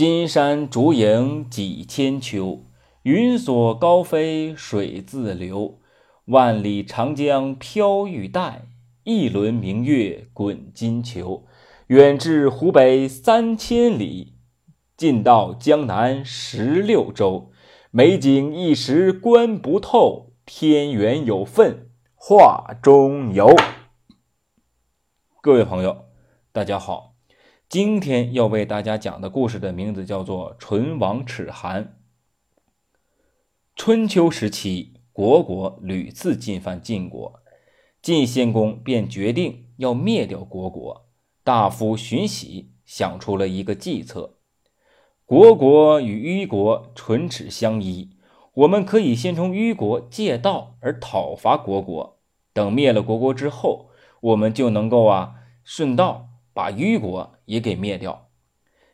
金山竹影几千秋，云锁高飞水自流。万里长江飘玉带，一轮明月滚金球。远至湖北三千里，近到江南十六州。美景一时观不透，天缘有份画中游。各位朋友，大家好，今天要为大家讲的故事的名字叫做《唇亡齿寒》。春秋时期。国国屡次进犯晋国，晋献公便决定要灭掉国国。大夫荀喜想出了一个计策：国国与虞国唇齿相依，我们可以先从虞国借道而讨伐国国，等灭了国国之后，我们就能够啊顺道把虞国也给灭掉。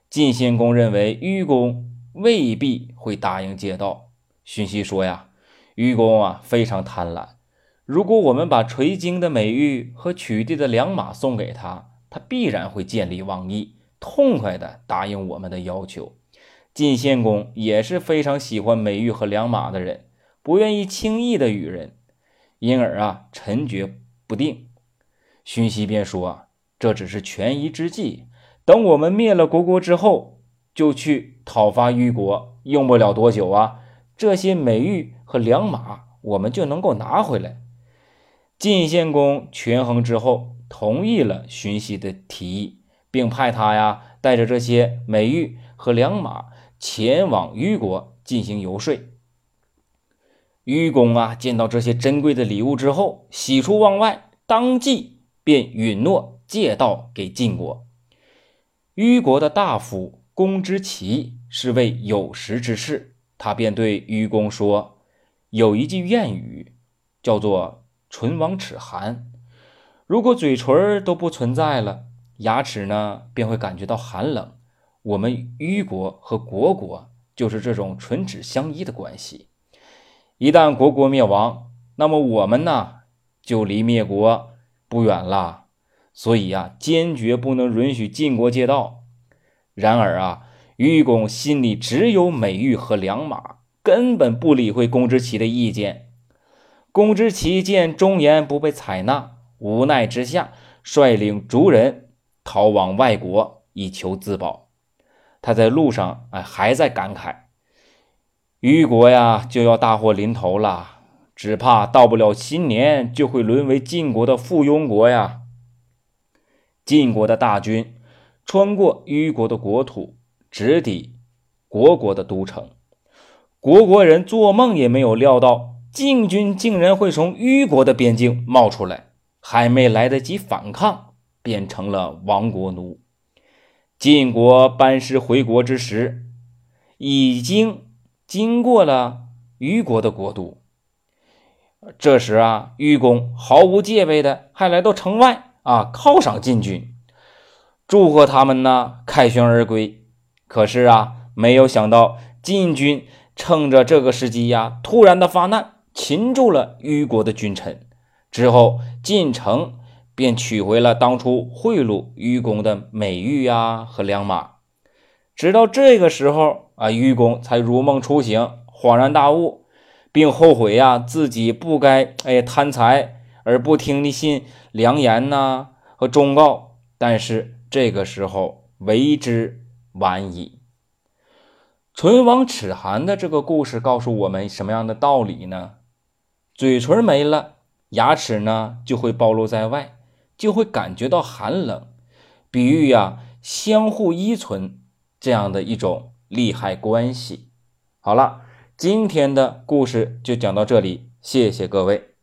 晋献公认为虞公未必会答应借道。荀息说呀。虞公啊，非常贪婪。如果我们把垂经的美玉和取缔的良马送给他，他必然会见利忘义，痛快地答应我们的要求。晋献公也是非常喜欢美玉和良马的人，不愿意轻易的与人，因而啊，沉决不定。荀息便说：“这只是权宜之计，等我们灭了国国之后，就去讨伐虞国，用不了多久啊，这些美玉。”和良马，我们就能够拿回来。晋献公权衡之后，同意了荀息的提议，并派他呀带着这些美玉和良马前往虞国进行游说。虞公啊见到这些珍贵的礼物之后，喜出望外，当即便允诺借道给晋国。虞国的大夫公之奇是位有识之士，他便对虞公说。有一句谚语，叫做“唇亡齿寒”。如果嘴唇都不存在了，牙齿呢便会感觉到寒冷。我们虞国和国国就是这种唇齿相依的关系。一旦国国灭亡，那么我们呢就离灭国不远了。所以呀，坚决不能允许晋国借道。然而啊，虞公心里只有美玉和良马。根本不理会公之奇的意见。公之奇见忠言不被采纳，无奈之下，率领族人逃往外国，以求自保。他在路上，哎，还在感慨：虞国呀，就要大祸临头了，只怕到不了新年，就会沦为晋国的附庸国呀。晋国的大军穿过虞国的国土，直抵国国的都城。国国人做梦也没有料到，晋军竟然会从虞国的边境冒出来，还没来得及反抗，变成了亡国奴。晋国班师回国之时，已经经过了虞国的国都。这时啊，虞公毫无戒备的还来到城外啊，犒赏晋军，祝贺他们呢凯旋而归。可是啊，没有想到晋军。趁着这个时机呀，突然的发难，擒住了虞国的君臣。之后进城便取回了当初贿赂虞公的美玉呀和良马。直到这个时候啊，虞公才如梦初醒，恍然大悟，并后悔呀自己不该哎贪财而不听的信良言呐和忠告。但是这个时候为之晚矣。唇亡齿寒的这个故事告诉我们什么样的道理呢？嘴唇没了，牙齿呢就会暴露在外，就会感觉到寒冷。比喻呀，相互依存这样的一种利害关系。好了，今天的故事就讲到这里，谢谢各位。